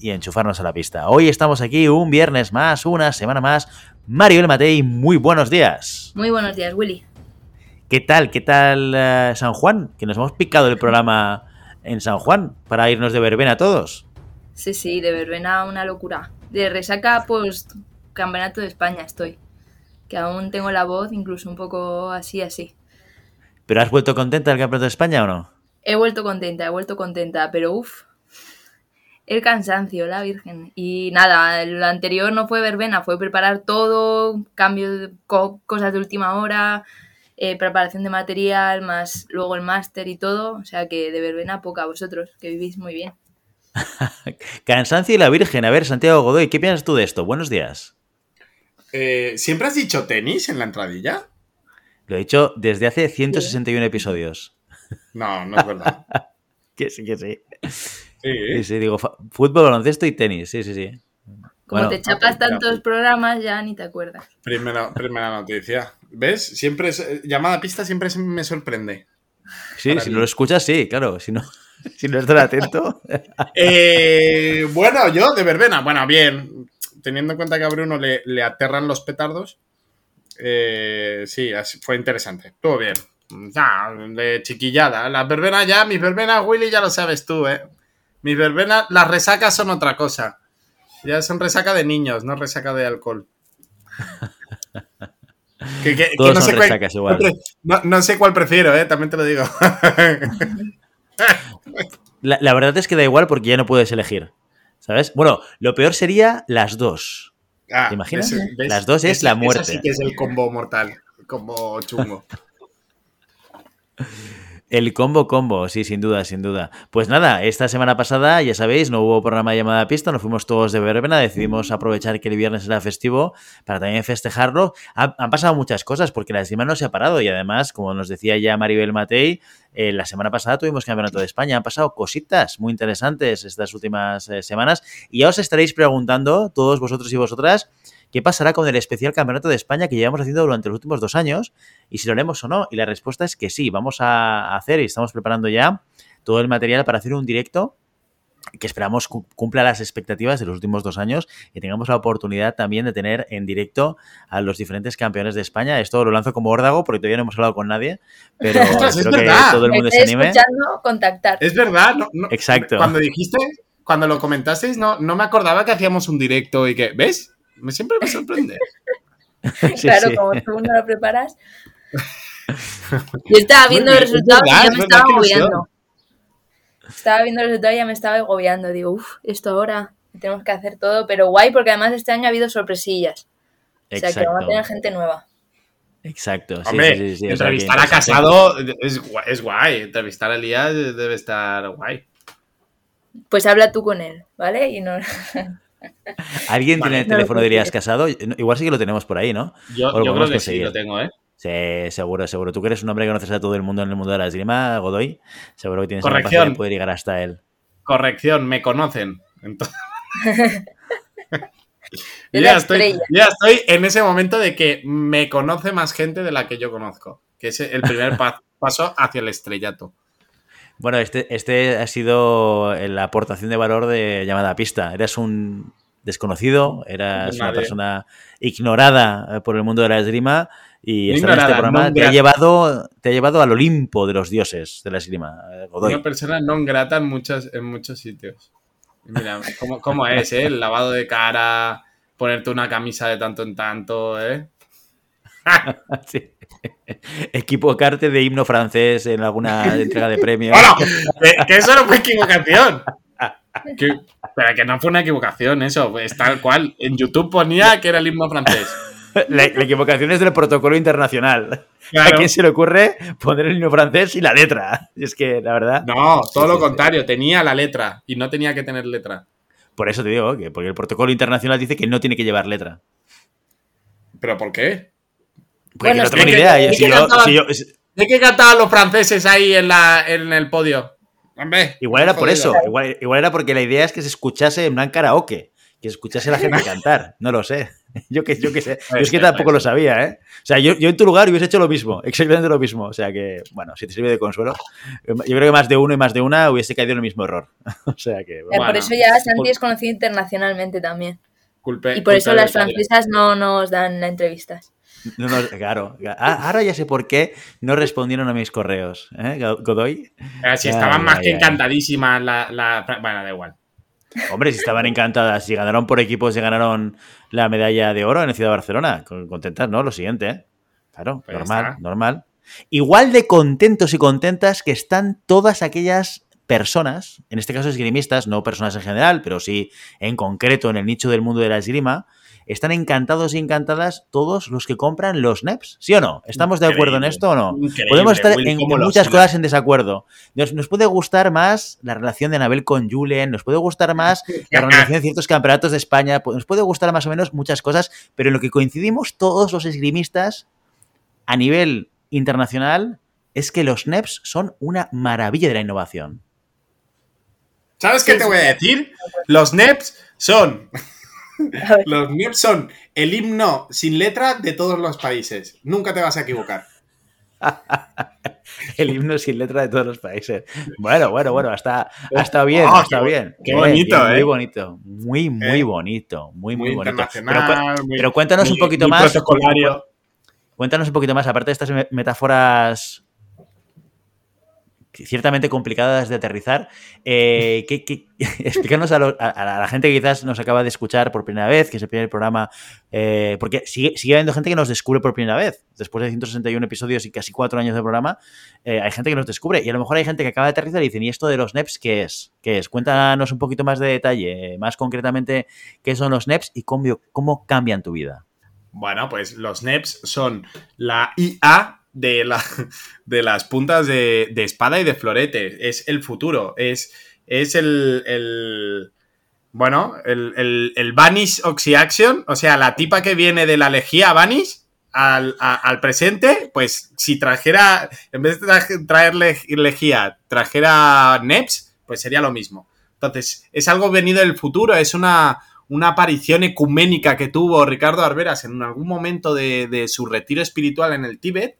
y enchufarnos a la pista. Hoy estamos aquí un viernes más, una semana más. Mario El Matei, muy buenos días. Muy buenos días, Willy. ¿Qué tal? ¿Qué tal eh, San Juan? Que nos hemos picado el programa en San Juan para irnos de verbena todos. Sí, sí, de verbena una locura. De resaca, pues, campeonato de España estoy. Que aún tengo la voz incluso un poco así, así. ¿Pero has vuelto contenta del campeonato de España o no? He vuelto contenta, he vuelto contenta, pero uff, el cansancio, la Virgen. Y nada, lo anterior no fue verbena, fue preparar todo, cambio de co cosas de última hora, eh, preparación de material, más luego el máster y todo. O sea que de verbena poca vosotros, que vivís muy bien. Cansancio y la Virgen. A ver, Santiago Godoy, ¿qué piensas tú de esto? Buenos días. Eh, ¿Siempre has dicho tenis en la entradilla? Lo he dicho desde hace 161 episodios. No, no es verdad. que sí, que sí. Sí, Sí, sí, digo fútbol, baloncesto y tenis. Sí, sí, sí. Como Bueno, te chapas tantos programas, ya ni te acuerdas. Primera, primera noticia. ¿Ves? Siempre es, eh, llamada pista siempre me sorprende. sí, para si mí. no lo escuchas, sí, claro. Si no, si no estás atento. Eh, bueno, yo de verbena, bueno, bien. Teniendo en cuenta que a Bruno le, le aterran los petardos. eh, sí, fue interesante. Estuvo bien. Ya, de chiquillada. Las verbenas ya, mis verbenas, Willy, ya lo sabes tú, ¿eh? Mis verbenas, las resacas son otra cosa. Ya son resaca de niños, no resaca de alcohol. Que- que- que Todos no son sé cuál- resacas igual. No, no sé cuál prefiero, ¿eh? También te lo digo. La, la verdad es que da igual porque ya no puedes elegir. ¿Sabes? Bueno, lo peor sería las dos. Ah, ¿Te imaginas? ese- ¿ves? Las dos es Ese- la muerte. sí que es el combo mortal. El combo chungo. El combo combo, sí, sin duda, sin duda. Pues nada, esta semana pasada, ya sabéis, no hubo programa de llamada a pista, nos fuimos todos de verbena, decidimos aprovechar que el viernes era festivo para también festejarlo. Ha- han pasado muchas cosas porque la esgrima no se ha parado y además, como nos decía ya Maribel Matei, eh, la semana pasada tuvimos campeonato de España. Han pasado cositas muy interesantes estas últimas eh, semanas y ya os estaréis preguntando, todos vosotros y vosotras, ¿qué pasará con el especial campeonato de España que llevamos haciendo durante los últimos dos años? y si lo haremos o no. Y la respuesta es que sí, vamos a hacer y estamos preparando ya todo el material para hacer un directo que esperamos cu- cumpla las expectativas de los últimos dos años y tengamos la oportunidad también de tener en directo a los diferentes campeones de España. Esto lo lanzo como órdago porque todavía no hemos hablado con nadie, pero Ostras, es espero que todo el mundo se anime. escuchando, contactar. Es verdad, no, no- Exacto. Cuando dijiste, cuando lo comentasteis, no, no me acordaba que hacíamos un directo y que, ¿ves? Me siempre me sorprende. Sí, claro, sí. como tú no lo preparas. Yo estaba viendo los resultados verdad, y ya me estaba agobiando. Estaba viendo los resultados y ya me estaba agobiando. Digo, uff, esto ahora tenemos que hacer todo, pero guay, porque además este año ha habido sorpresillas. O sea, que vamos a tener Exacto. gente nueva. Exacto. Sí, Hombre, sí, sí, sí, o sea que entrevistar a. Casado es, guay, es guay. Entrevistar a Elías debe estar guay. Pues habla tú con él, ¿vale? Y no... ¿Alguien Vale. tiene el teléfono de. Elías Casado? Igual sí que lo tenemos por ahí, ¿no? Yo, O lo yo creo que sí conseguir. lo tengo, ¿eh? Sí, seguro, seguro. Tú que eres un hombre que conoces a todo el mundo en el mundo de la esgrima, Godoy, seguro que tienes la capacidad de poder llegar hasta él. Corrección, me conocen. Entonces... Ya, estoy, ya estoy en ese momento de que me conoce más gente de la que yo conozco. Que es el primer pa- paso hacia el estrellato. Bueno, este, este ha sido la aportación de valor de llamada a pista. Eras un desconocido, eras una persona ignorada eh, por el mundo de la esgrima y estar en este programa te ha, llevado, te ha llevado al Olimpo de los dioses de la esgrima, eh, Godoy. Una persona non grata en, muchos en muchos sitios. Mira, ¿cómo, cómo es, eh? El lavado de cara, ponerte una camisa de tanto en tanto, ¿eh? Sí. Equivocarte de himno francés en alguna entrega de premios. ¡Hola! Que, eso no fue equivocación. Que- pero que no fue una equivocación eso, es tal cual. En YouTube ponía que era el himno francés. La, la equivocación es del protocolo internacional. Claro. ¿A quién se le ocurre poner el himno francés y la letra? Es que, la verdad. No, todo lo contrario, tenía la letra y no tenía que tener letra. por eso te digo que porque el protocolo internacional dice que no tiene que llevar letra. ¿Pero por qué? Porque Bueno, no es tengo que- ni idea. Si que yo- cantaban- si yo- ¿De qué cantaban los franceses ahí en, la, en el podio? Hombre, igual era por eso. Igual, igual era porque la idea es que se escuchase en plan karaoke. Que se escuchase a la gente cantar. No lo sé. Yo que, yo que sé. Yo es que tampoco lo sabía, ¿eh? O sea, yo, yo en tu lugar hubiese hecho lo mismo. Exactamente lo mismo. O sea que, bueno, si te sirve de consuelo. Yo creo que más de uno y más de una hubiese caído en el mismo error. O sea que, Eh, bueno. por eso ya Santi es conocido internacionalmente también. Culpe- Y por eso las francesas no nos dan entrevistas. No, no, claro. Ah, Ahora ya sé por qué no respondieron a mis correos. ¿eh, Godoy? Eh, si Ay, estaban más ay, que encantadísimas la, la- Bueno, da igual. Hombre, si estaban encantadas, si ganaron por equipos, si ganaron la medalla de oro en el Ciudad de Barcelona. Con- Contentas, ¿no? Lo siguiente, ¿eh? Claro, Pues normal, normal. Igual de contentos y contentas que están todas aquellas personas, en este caso esgrimistas, no personas en general, pero sí en concreto en el nicho del mundo de la esgrima, están encantados y encantadas todos los que compran los NEPs, ¿sí o no? ¿Estamos de acuerdo en esto o no? Podemos estar Will, en, muchas cosas en desacuerdo. Nos, nos puede gustar más la relación de Anabel con Julen, nos puede gustar más la organización de ciertos campeonatos de España, pu- nos puede gustar más o menos muchas cosas, pero en lo que coincidimos todos los esgrimistas a nivel internacional es que los NEPs son una maravilla de la innovación. ¿Sabes qué te voy a decir? Los NEPs son. Los NEPs son el himno sin letra de todos los países. Nunca te vas a equivocar. El himno sin letra de todos los países. Bueno, bueno, bueno, hasta, hasta bien, Oh, está qué bien. qué bonito, bien, Muy ¿eh? bonito, muy, muy Eh, bonito, muy, Muy, bonito. Pero, muy- cuéntanos un poquito más. Cuéntanos un poquito más, aparte de estas me- metáforas ciertamente complicadas de aterrizar, eh, ¿qué- qué- explícanos a, la gente que quizás nos acaba de escuchar por primera vez, que es el primer programa, eh, porque sigue, sigue habiendo gente que nos descubre por primera vez. Después de 161 episodios y casi cuatro años de programa, eh, hay gente que nos descubre y a lo mejor hay gente que acaba de aterrizar y dicen, ¿y esto de los NEPs qué es? ¿Qué es? Cuéntanos un poquito más de detalle, más concretamente qué son los NEPs y cómo, cómo cambian tu vida. Bueno, pues los NEPs son la IA de, de las puntas de, de espada y de florete. Es el futuro. Es, es el, el- Bueno, el, el, el Vanish Oxyaction. O sea, la tipa que viene de la lejía Vanish al, al presente. Pues si trajera. En vez de traer le- lejía, trajera NEPs, pues sería lo mismo. Entonces, es algo venido del futuro. Es una una aparición ecuménica que tuvo Ricardo Arberas en algún momento de, de su retiro espiritual en el Tíbet,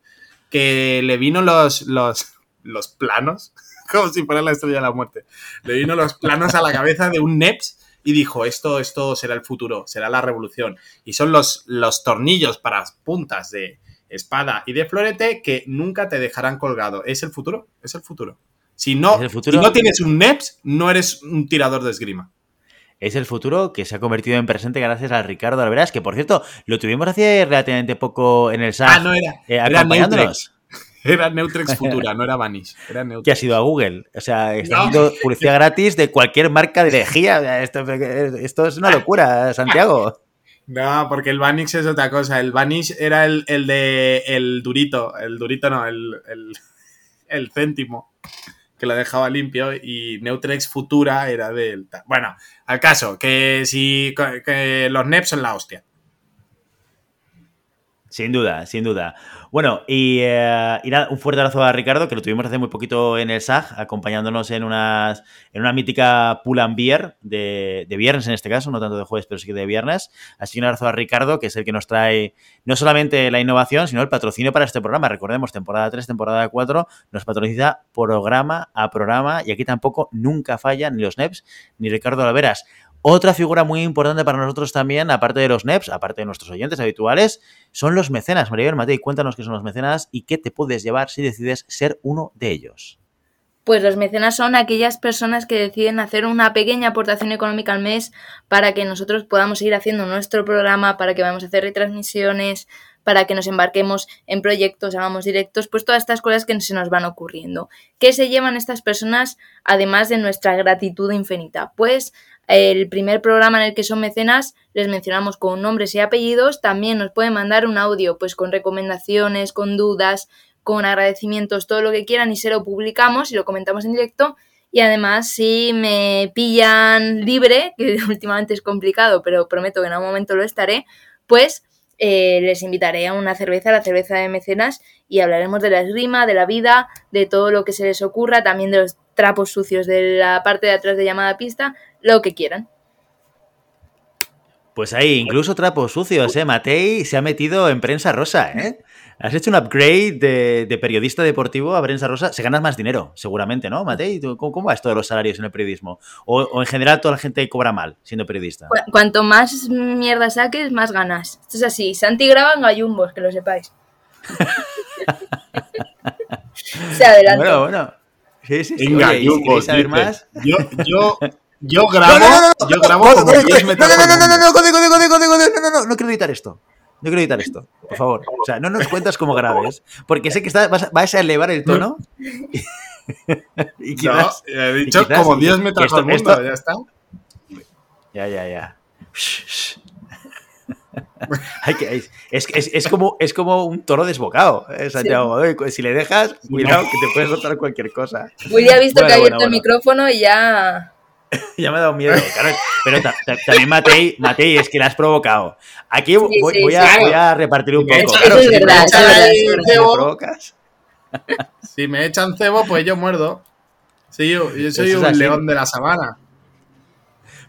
que le vino los, los, los planos, como si fuera la estrella de la muerte, le vino los planos a la cabeza de un NEPS y dijo, esto, esto será el futuro, será la revolución. Y son los, los tornillos para puntas de espada y de florete que nunca te dejarán colgado. Es el futuro, es el futuro. Si no, ¿Es el futuro? si no tienes un NEPS, no eres un tirador de esgrima. Es el futuro que se ha convertido en presente gracias a Ricardo Alveras, que por cierto, lo tuvimos hace relativamente poco en el SAG, Ah, no era. eh, era Neutrex Futura, no era Vanish. Era Que Neutrex. ha sido a Google. O sea, está No. haciendo publicidad gratis de cualquier marca de lejía. Esto, esto es una locura, Santiago. No, porque el Vanish es otra cosa. El Vanish era el, el de el durito. El durito no, el, el, el céntimo. Que lo dejaba limpio. Y Neutrex Futura era del. Bueno, al caso, que si que los NEPs son la hostia. Sin duda, sin duda. Bueno, y, eh, y nada, un fuerte abrazo a Ricardo, que lo tuvimos hace muy poquito en el SAG, acompañándonos en, unas, en una mítica pull and beer de, viernes en este caso, no tanto de jueves, pero sí que de viernes. Así que un abrazo a Ricardo, que es el que nos trae no solamente la innovación, sino el patrocinio para este programa. Recordemos, temporada 3, temporada 4, nos patrocina programa a programa y aquí tampoco nunca fallan ni los NEPs ni Ricardo Alveras. Otra figura muy importante para nosotros también, aparte de los NEPs, aparte de nuestros oyentes habituales, son los mecenas. Maribel Matei, cuéntanos qué son los mecenas y qué te puedes llevar si decides ser uno de ellos. Pues los mecenas son aquellas personas que deciden hacer una pequeña aportación económica al mes para que nosotros podamos seguir haciendo nuestro programa, para que vayamos a hacer retransmisiones, para que nos embarquemos en proyectos, hagamos directos, pues todas estas cosas que se nos van ocurriendo. ¿Qué se llevan estas personas además de nuestra gratitud infinita? Pues el primer programa en el que son mecenas les mencionamos con nombres y apellidos, también nos pueden mandar un audio pues con recomendaciones, con dudas, con agradecimientos, todo lo que quieran y se lo publicamos y lo comentamos en directo. Y además, si me pillan libre, que últimamente es complicado, pero prometo que en algún momento lo estaré, pues eh, les invitaré a una cerveza, la cerveza de mecenas, y hablaremos de la esgrima, de la vida, de todo lo que se les ocurra, también de los trapos sucios de la parte de atrás de llamada pista, lo que quieran. Pues ahí, incluso trapos sucios, ¿eh? Matei se ha metido en prensa rosa, ¿eh? Has hecho un upgrade de, periodista deportivo a prensa rosa. Se ganas más dinero, seguramente, ¿no, Matei? ¿Cómo, cómo va esto de los salarios en el periodismo? O, en general toda la gente cobra mal siendo periodista? cuanto más mierda saques, más ganas. Esto es así. Santi graba en gallumbos, que lo sepáis. Se adelante. Bueno, bueno. Sí, sí, sí. En gallumbos, saber más? Yo, yo, yo grabo, yo grabo no, no, no, no, no, no quiero editar esto. No quiero editar esto, por favor. O sea, no nos cuentas cómo grabes, porque sé que está, vas, vas, a elevar el tono. y quizás, no, he dicho quizás, como 10 metros esto, al mundo, esto, ya está. Ya, ya, ya. hay que, es, es, es, como, es como un toro desbocado, ¿eh, Santiago? Sí. Si le dejas, cuidado que te puedes notar cualquier cosa. Willy ha visto bueno, que ha abierto bueno, bueno. el micrófono y ya ya me ha dado miedo. Claro, pero también Matei, Matei, es que la has provocado. Aquí sí, voy, sí, voy, a, voy, a, repartir un poco. Claro, es si verdad, me cebo, si me echan cebo, pues yo muerdo. Sí, yo, yo soy un león de la sabana.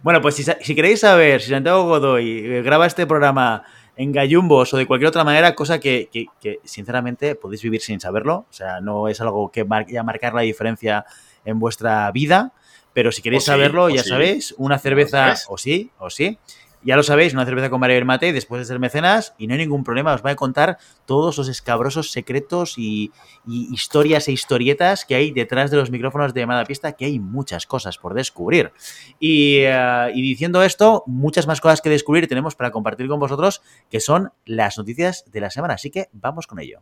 Bueno, pues si, si, queréis saber si Santiago Godoy graba este programa en gallumbos o de cualquier otra manera, cosa que, que, que, sinceramente podéis vivir sin saberlo, o sea, no es algo que mar, ya marcar la diferencia en vuestra vida, pero si queréis o saberlo, sí, ya sí. sabéis, una cerveza, o sí, o sí, ya lo sabéis, una cerveza con María Mate después de ser mecenas y no hay ningún problema, os va a contar todos los escabrosos secretos y, y, historias e historietas que hay detrás de los micrófonos de llamada pista, que hay muchas cosas por descubrir. Y, uh, y, diciendo esto, muchas más cosas que descubrir tenemos para compartir con vosotros, que son las noticias de la semana, así que vamos con ello.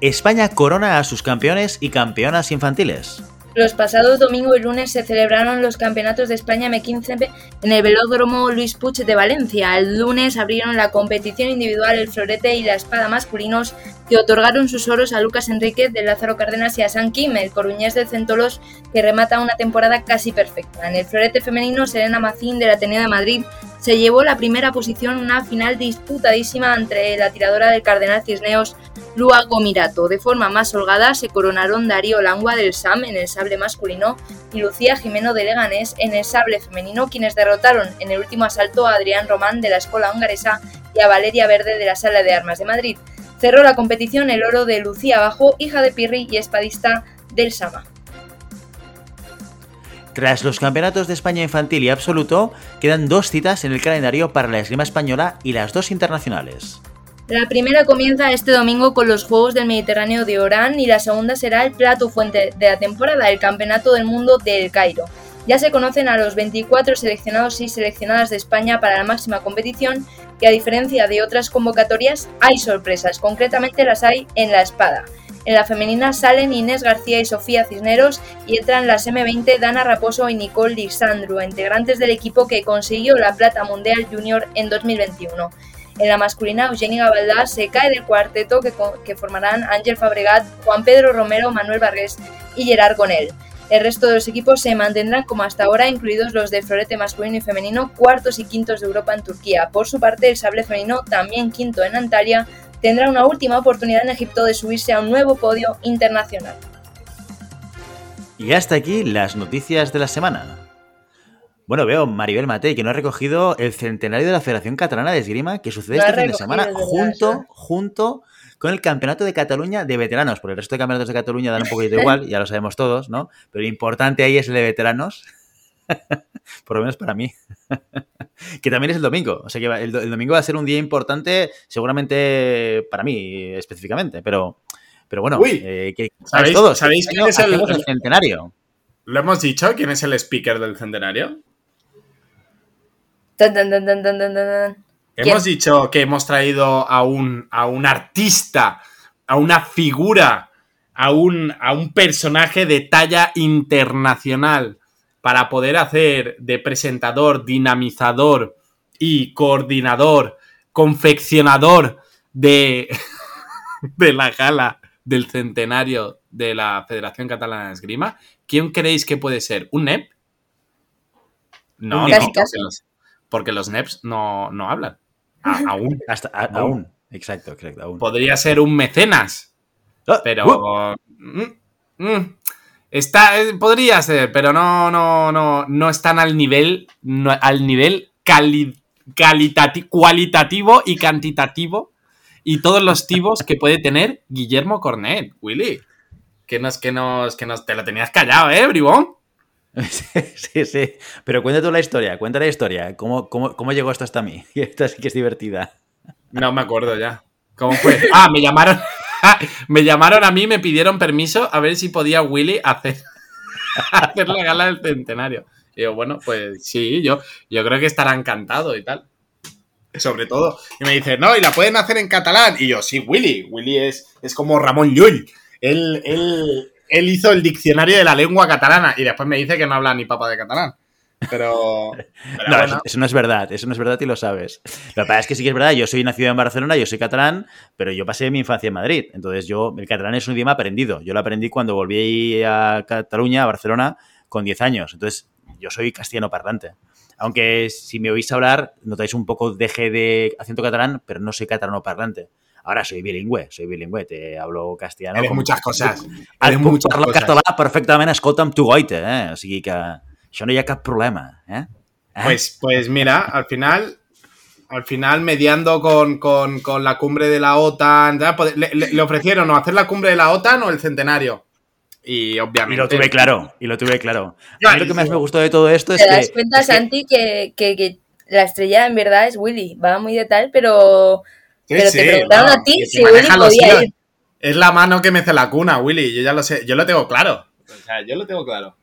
España corona a sus campeones y campeonas infantiles. Los pasados domingo y lunes se celebraron los campeonatos de España M15 en el velódromo Luis Puig de Valencia. El lunes abrieron la competición individual el florete y la espada masculinos que otorgaron sus oros a Lucas Enríquez de Lázaro Cárdenas y a San Kim, el coruñés del Centolos, que remata una temporada casi perfecta. En el florete femenino, Serena Macín del Ateneo de Madrid se llevó la primera posición una final disputadísima entre la tiradora del Cardenal Cisneos, Lua Gomirato. De forma más holgada se coronaron Darío Langua del SAM en el sable masculino y Lucía Jimeno de Leganés en el sable femenino, quienes derrotaron en el último asalto a Adrián Román de la Escuela Hongaresa y a Valeria Verde de la Sala de Armas de Madrid. Cerró la competición el oro de Lucía Bajo, hija de Pirri y espadista del Sama. Tras los campeonatos de España infantil y absoluto, quedan dos citas en el calendario para la esgrima española y las dos internacionales. La primera comienza este domingo con los Juegos del Mediterráneo de Orán y la segunda será el plato fuente de la temporada, el Campeonato del Mundo del Cairo. Ya se conocen a los 24 seleccionados y seleccionadas de España para la máxima competición y a diferencia de otras convocatorias hay sorpresas, concretamente las hay en la espada. En la femenina salen Inés García y Sofía Cisneros y entran las M20 Dana Raposo y Nicole Lisandro, integrantes del equipo que consiguió la plata mundial junior en 2021. En la masculina, Eugenia Gabaldá se cae del cuarteto que, formarán Ángel Fabregat, Juan Pedro Romero, Manuel Vargas y Gerard Gonel. El resto de los equipos se mantendrán como hasta ahora, incluidos los de florete masculino y femenino, cuartos y quintos de Europa en Turquía. Por su parte, el sable femenino, también quinto en Antalya, tendrá una última oportunidad en Egipto de subirse a un nuevo podio internacional. Y hasta aquí las noticias de la semana. Bueno, veo Maribel Matei que no ha recogido el centenario de la Federación Catalana de Esgrima que sucede no este fin de semana junto, junto con el Campeonato de Cataluña de Veteranos. Porque el resto de campeonatos de Cataluña dan un poquito igual, ya lo sabemos todos, ¿no? Pero lo importante ahí es el de veteranos. Por lo menos para mí. que también es el domingo. O sea que el, el, domingo va a ser un día importante, seguramente para mí específicamente. Pero, pero bueno, Uy, eh, que ¿sabéis, todos. ¿sabéis quién es el, el centenario? ¿Lo hemos dicho? ¿Quién es el speaker del centenario? Dun, dun, dun, dun, dun, dun, dun. Hemos dicho que hemos traído a un, a un artista, a una figura, a un, a un personaje de talla internacional para poder hacer de presentador, dinamizador y coordinador, confeccionador de, de la gala del centenario de la Federación Catalana de Esgrima, ¿quién creéis que puede ser? ¿Un NEP? No, no, NEP. porque los, porque los NEPs no, no hablan. A- aún. Hasta, a- No. aún. Exacto, exacto, aún. Podría ser un mecenas, Ah, pero. uh, Mm, mm. Está, eh, podría ser, pero no, no, no, no están al nivel, no- al nivel cali- calitati- cualitativo y cantitativo y todos los tipos que puede tener Guillermo Cornet, Willy. Que nos, que nos, que nos, te lo tenías callado, ¿eh, bribón? Sí, sí, sí. Pero cuenta tú la historia, cuenta la historia. ¿Cómo, cómo, cómo llegó esto hasta mí? Esta sí que es divertida. No me acuerdo ya. ¿Cómo fue? Ah, me llamaron. me llamaron a mí, me pidieron permiso a ver si podía Willy hacer, hacer la gala del centenario. Y yo, bueno, pues sí, yo, yo creo que estará encantado y tal. Sobre todo. Y me dice, no, y la pueden hacer en catalán. Y yo, sí, Willy. Willy es, es como Ramón Llull. Él, él, él hizo el diccionario de la lengua catalana. Y después me dice que no habla ni papa de catalán. Pero. pero No, bueno. eso, eso no es verdad, eso no es verdad y lo sabes. Lo que pasa es que sí que es verdad, yo soy nacido en Barcelona, yo soy catalán, pero yo pasé mi infancia en Madrid. Entonces yo, el catalán es un idioma aprendido. Yo lo aprendí cuando volví a Cataluña, a Barcelona, con 10 años. Entonces yo soy castellano parlante. Aunque si me oís hablar, notáis un poco deje de acento catalán, pero no soy catalano parlante. Ahora soy bilingüe, soy bilingüe, te hablo castellano. Eres muchas cosas. Eres muchas parlar cosas. català perfectament, escolta'm tu goita, eh? O sigui que això no hi ha cap problema, eh? Eh? Pues, pues mira, al final, al final mediando con, con- con la cumbre de la OTAN, pues, le, le- le ofrecieron o hacer la cumbre de la OTAN o el centenario. Y Y obviamente. lo tuve claro, y lo tuve claro. A mí lo que más me gustó de todo esto es ¿Te que... das cuenta, Santi, que, que- que la estrella en verdad es Willy? Va muy de tal, pero, Sí, pero sí, te preguntaron no, a ti si te Willy podía ir. Es la mano que mece la cuna, Willy. Yo ya lo sé. Yo lo tengo claro. O sea, yo lo tengo claro.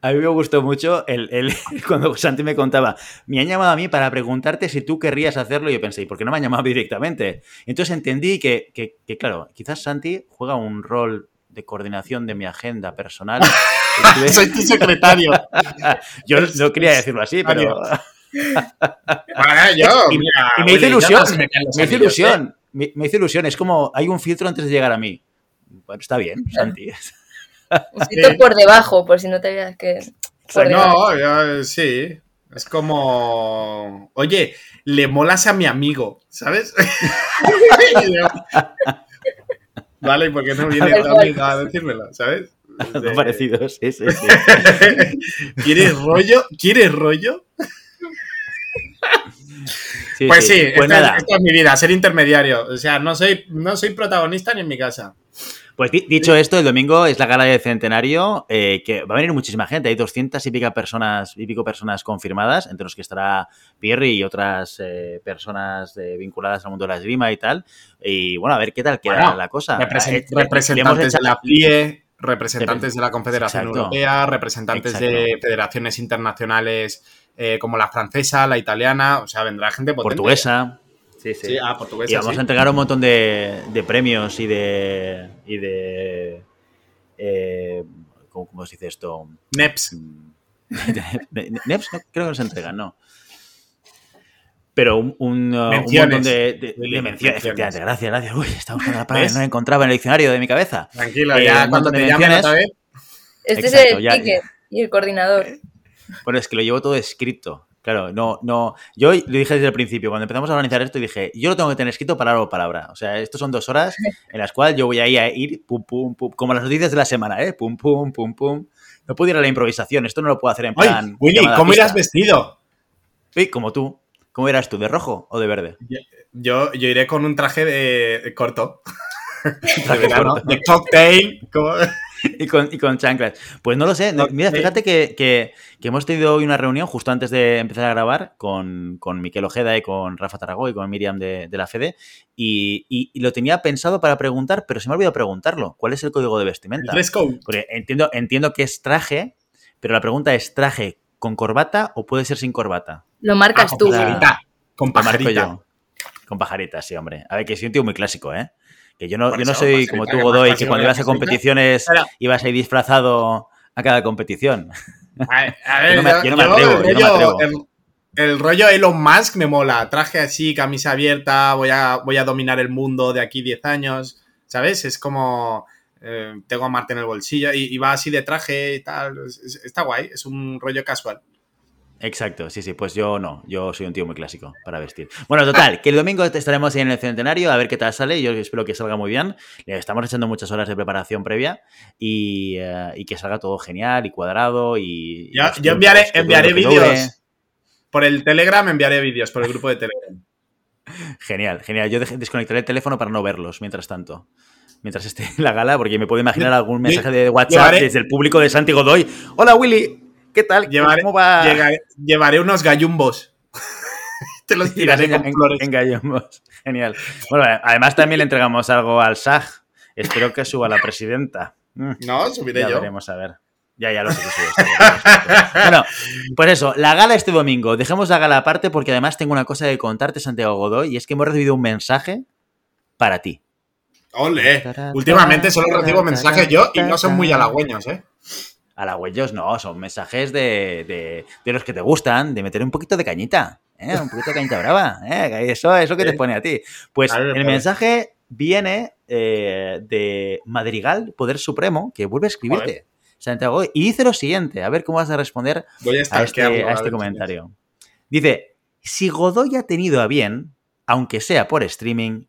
A mí me gustó mucho el, el- cuando Santi me contaba, me han llamado a mí para preguntarte si tú querrías hacerlo y yo pensé, ¿y por qué no me han llamado directamente? Entonces entendí que, que- que, claro, quizás Santi juega un rol de coordinación de mi agenda personal. Soy tu secretario. yo no quería decirlo así, pero... Bueno, yo. Y- mira, y me hizo ilusión, me los Me hizo ¿eh? ilusión, me, me hizo ilusión. Es como hay un filtro antes de llegar a mí. Bueno, está bien, Santi. Un sitio por debajo, por si no te veas que... Por. No, yo, sí. Es como. Oye, le molas a mi amigo, ¿sabes? Vale, ¿y por qué no viene tu amiga a decírmelo, ¿sabes? Son parecidos, sí, sí, sí. ¿Quieres rollo? ¿Quieres rollo? Sí, Pues sí, Pues esta, nada, esta es mi vida, ser intermediario. O sea, no soy, no soy protagonista ni en mi casa. Pues di- dicho esto, el domingo es la gala del centenario, eh, que va a venir muchísima gente. Hay 200 y pico personas, y pico personas confirmadas, entre los que estará Pierre y otras eh, personas eh, vinculadas al mundo de la esgrima y tal. Y bueno, a ver qué tal queda Bueno, la cosa. Represen- Eh, representantes de la PLIE, representantes de la Confederación Exacto. Europea, representantes de federaciones internacionales como la francesa, la italiana, o sea, vendrá gente potente. portuguesa. Sí, sí. Sí, ah, portuguesa. Y vamos sí. a entregar un montón de, de premios y de. y de. eh, ¿cómo, cómo se dice esto? NEPS. NEPS no, creo que no se entregan, no. Pero un, un, uh, un montón de, de- de Willy, menciones. Efectivamente, gracias, gracias. Uy, estamos con la palabra, no la encontraba en el diccionario de mi cabeza. Tranquilo, Eh, ya cuando te llamen otra vez. Este Exacto, es el ya- ticket y el coordinador. Bueno, es que lo llevo todo escrito. Claro, no, no. Yo lo dije desde el principio, cuando empezamos a organizar esto, dije, yo lo tengo que tener escrito palabra por palabra. O sea, estos son dos horas en las cuales yo voy ahí a ir pum, pum, pum, como las noticias de la semana, ¿eh? Pum, pum, pum, pum. No puedo ir a la improvisación, esto no lo puedo hacer en Ay, plan. Willy, llamada ¿cómo irás vestido? Sí, como tú. ¿Cómo eras tú? ¿De rojo o de verde? Yo, yo iré con un traje de, de corto. Traje de, verano, corto. de cocktail. como- y, con, y con chanclas. Pues no lo sé. no- mira, Ok. fíjate que, que- que hemos tenido hoy una reunión justo antes de empezar a grabar con, con Miquel Ojeda y con Rafa Tarragó y con Miriam de, de la FEDE. Y, y- y lo tenía pensado para preguntar, pero se me ha olvidado preguntarlo. ¿Cuál es el código de el vestimenta? dress code. Porque entiendo, entiendo que es traje, pero la pregunta es: ¿traje con corbata o puede ser sin corbata? Lo marcas Ah, tú. con pajarita. Con Lo marco pajarita. yo. Con pajaritas, sí, hombre. A ver, que soy un tío muy clásico, ¿eh? Que yo no, yo no eso, soy como tú, Godoy, que cuando ibas a competiciones Pero- ibas ahí disfrazado a cada competición. A ver, a ver, Yo no me- yo no me yo atrevo, el yo no me rollo- atrevo. El, el rollo Elon Musk me mola. Traje así, camisa abierta, voy a, voy a dominar el mundo de aquí 10 años. ¿sabes? Es como eh, tengo a Marte en el bolsillo y, y va así de traje y tal. Es- es- está guay, es un rollo casual. Exacto, sí, sí, pues yo no, yo soy un tío muy clásico para vestir. Bueno, total, que el domingo estaremos ahí en el centenario a ver qué tal sale, yo espero que salga muy bien, le estamos echando muchas horas de preparación previa y, eh, y que salga todo genial y cuadrado y... Yo, yo enviaré, enviaré vídeos. Por el Telegram enviaré vídeos, por el grupo de Telegram. Genial, genial, yo desconectaré el teléfono para no verlos mientras tanto. Mientras esté en la gala, porque me puedo imaginar algún mensaje de WhatsApp desde el público de Santi Godoy. Hola Willy, ¿qué tal? Llevaré, ¿Cómo va? llegaré- llevaré unos gallumbos. Te los tiraré en, con en- flores. en gallumbos. Genial. Bueno, además también le entregamos algo al SAG. Espero que suba la presidenta. Mm, No, subiré Ya yo. veremos, a ver. Ya, ya lo sé que sube. Bueno, pues eso, la gala este domingo. Dejemos la gala aparte porque además tengo una cosa que contarte, Santiago Godoy, y es que hemos recibido un mensaje para ti. Ole, últimamente solo recibo mensajes yo y no son muy halagüeños, ¿eh? Halagüeños no, son mensajes de, de- de los que te gustan, de meter un poquito de cañita, ¿eh? un poquito de cañita brava, ¿eh? eso eso que te pone a ti. Pues A el mensaje viene eh, de Madrigal, Poder Supremo, que vuelve a escribirte, Santiago, y dice lo siguiente, a ver cómo vas a responder Voy a a este, a este comentario. Dice, si Godoy ha tenido a bien, aunque sea por streaming,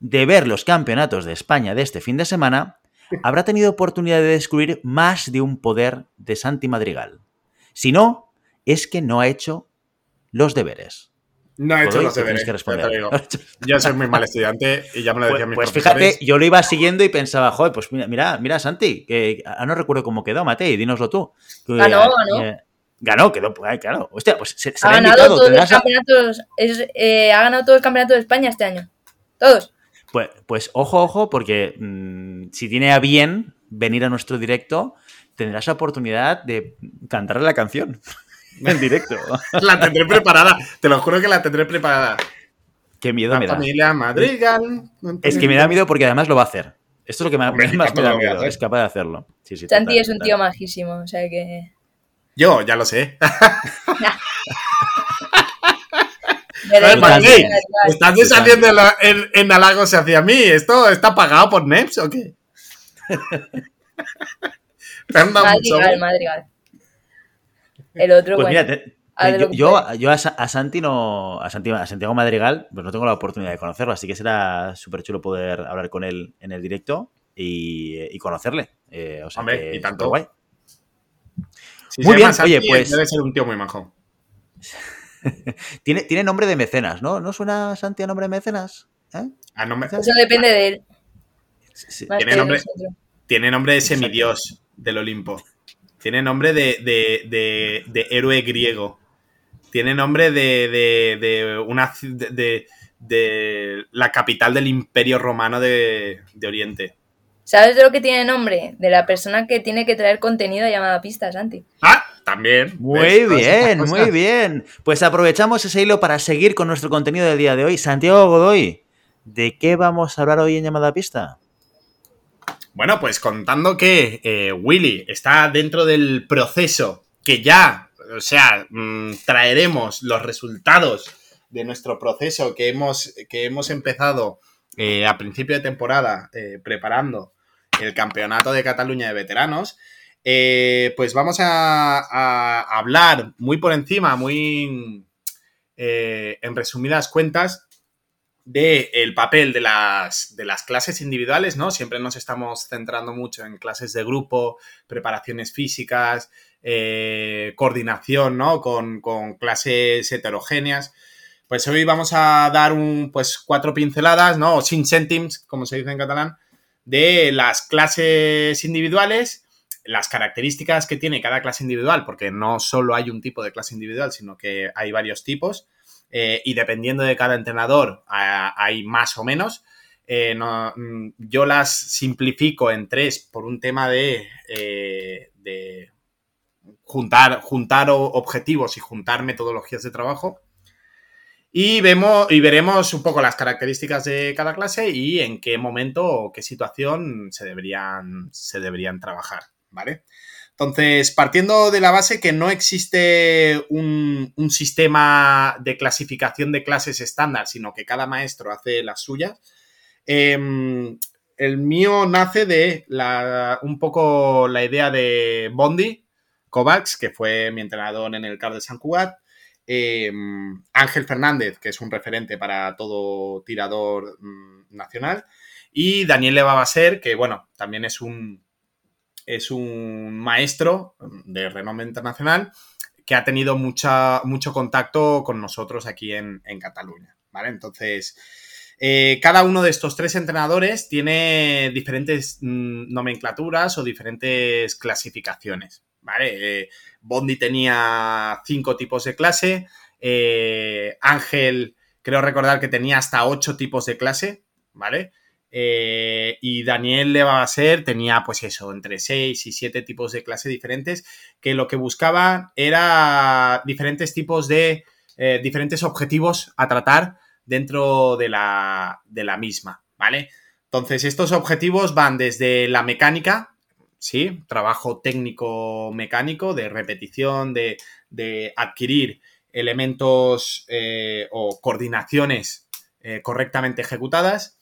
de ver los campeonatos de España de este fin de semana, habrá tenido oportunidad de descubrir más de un poder de Santi Madrigal. Si no, es que no ha hecho los deberes. No he hecho los deberes, que ya responder. te digo. Yo soy muy mal estudiante y ya me lo Pues, decían mis pues profesores. fíjate, yo lo iba siguiendo y pensaba, joder, pues mira, mira, mira Santi, que ah, no recuerdo cómo quedó, Matei, dínoslo tú. Que, Ganó, eh, ganó. eh, ganó, quedó, pues, ay, claro. Hostia, pues se, se Ha le ha ganado invitado, todos los campeonatos. es, eh, ha ganado todo el campeonato de España este año. Todos. Pues, pues ojo, ojo, porque mm, si tiene a bien venir a nuestro directo, tendrás la oportunidad de cantarle la canción en directo. La tendré preparada, te lo juro que la tendré preparada. Qué miedo La me da. familia Madrigal. Es que me da miedo porque además lo va a hacer. Esto es lo que me- Hombre, más me ¿cómo da miedo. hacer? Es capaz de hacerlo. Sí, sí, Santi total, es un total. tío majísimo, o sea que. Yo, ya lo sé. ¿Estás desaliendo en, la- en, en halagos hacia mí? ¿Esto está pagado por NEPS o qué? Madrigal, Madrigal. El otro, Pues bueno. mira, te- te- yo, yo, a, Sa- a Santi no. A, Santi- a Santiago Madrigal, pues no tengo la oportunidad de conocerlo, así que será súper chulo poder hablar con él en el directo y, y conocerle. Eh, o sea Hombre, que y tanto. Si Muy se bien, llama Santi, oye, pues- Debe ser un tío muy majo. Tiene, tiene nombre de mecenas, ¿no? ¿No suena Santi a nombre de mecenas? ¿Eh? Ah, no me- Eso depende de él. Sí. Tiene nombre-. Tiene nombre de semidios del Olimpo. Tiene nombre de, de- de- de héroe griego. Tiene nombre de, de- de una de, de- de la capital del Imperio Romano de, de Oriente. ¿Sabes de lo que tiene nombre? De la persona que tiene que traer contenido llamada pista, Santi. Ah, también. Muy bien, muy bien. Pues aprovechamos ese hilo para seguir con nuestro contenido del día de hoy. Santiago Godoy, ¿de qué vamos a hablar hoy en llamada pista? Bueno, pues contando que eh, Willy está dentro del proceso que ya, o sea, mm, traeremos los resultados de nuestro proceso que hemos, que hemos empezado eh, a principio de temporada eh, preparando el Campeonato de Cataluña de Veteranos, eh, pues vamos a, hablar muy por encima, muy eh, en resumidas cuentas, del papel de las, de las clases individuales, ¿no? Siempre nos estamos centrando mucho en clases de grupo, preparaciones físicas, eh, coordinación, ¿no? Con, clases heterogéneas. Pues hoy vamos a dar un, pues, cuatro pinceladas, ¿no? O sin céntims, como se dice en catalán, de las clases individuales, las características que tiene cada clase individual, porque no solo hay un tipo de clase individual, sino que hay varios tipos. Eh, y dependiendo de cada entrenador hay más o menos. Eh, mm, yo las simplifico en tres por un tema de, eh, juntar, objetivos y juntar metodologías de trabajo. Y, vemos, y veremos un poco las características de cada clase y en qué momento o qué situación se deberían, se deberían trabajar, ¿vale? Entonces, partiendo de la base que no existe un, sistema de clasificación de clases estándar, sino que cada maestro hace las suyas, em, el mío nace de un poco la idea de Bondi, Kovacs, que fue mi entrenador en el CAR de San Cugat, em, Ángel Fernández, que es un referente para todo tirador mm, nacional, y Daniel Leva que bueno, también es un, es un maestro de renombre internacional que ha tenido mucha, mucho contacto con nosotros aquí en, en Cataluña, ¿vale? Entonces, eh, cada uno de estos tres entrenadores tiene diferentes mm, nomenclaturas o diferentes clasificaciones, ¿vale? Eh, Bondi tenía cinco tipos de clase, eh, Ángel creo recordar que tenía hasta ocho tipos de clase, ¿vale? Y Daniel Levaser tenía, pues eso, entre seis y siete tipos de clase diferentes, que lo que buscaban era diferentes tipos de, diferentes objetivos a tratar dentro de la, misma, ¿vale? Entonces, estos objetivos van desde la mecánica, ¿sí? Trabajo técnico mecánico, de repetición, de, adquirir elementos eh, o coordinaciones eh, correctamente ejecutadas.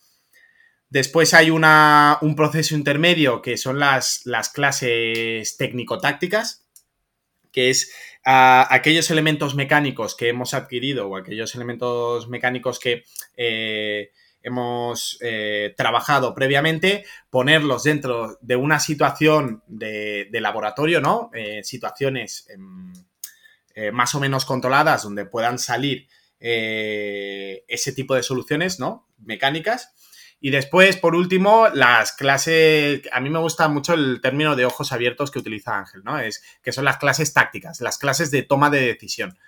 Después hay una, un proceso intermedio que son las, las clases técnico-tácticas, que es aquellos elementos mecánicos que hemos adquirido o aquellos elementos mecánicos que eh, hemos eh, trabajado previamente, ponerlos dentro de una situación de, laboratorio, ¿no? Eh, situaciones em, más o menos controladas donde puedan salir ese tipo de soluciones, ¿no? Mecánicas. Y después, por último, las clases, a mí me gusta mucho el término de ojos abiertos que utiliza Ángel, ¿no? Es que son las clases tácticas, las clases de toma de decisión.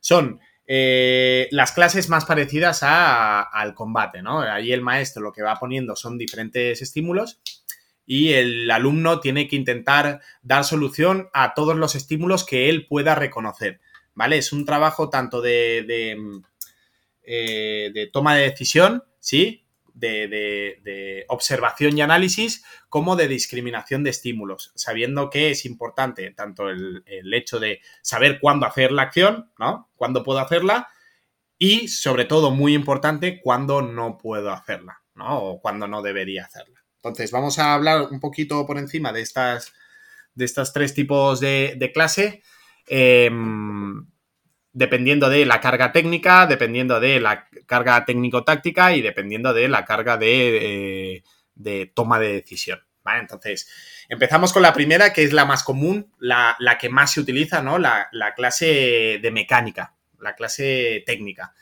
Son eh, las clases más parecidas al combate, ¿no? Ahí el maestro lo que va poniendo son diferentes estímulos y el alumno tiene que intentar dar solución a todos los estímulos que él pueda reconocer, ¿vale? Es un trabajo tanto de, de, eh, de toma de decisión, ¿sí? De, observación y análisis como de discriminación de estímulos, sabiendo que es importante tanto el, hecho de saber cuándo hacer la acción, ¿no? Cuándo puedo hacerla y sobre todo muy importante cuándo no puedo hacerla, ¿no? O cuándo no debería hacerla. Entonces vamos a hablar un poquito por encima de estas, de estos tres tipos de, clase. Em, dependiendo de la carga técnica, dependiendo de la carga técnico-táctica y dependiendo de la carga de, toma de decisión. ¿vale? Entonces, empezamos con la primera, que es la más común, la, que más se utiliza, ¿no? La, clase de mecánica, la clase técnica.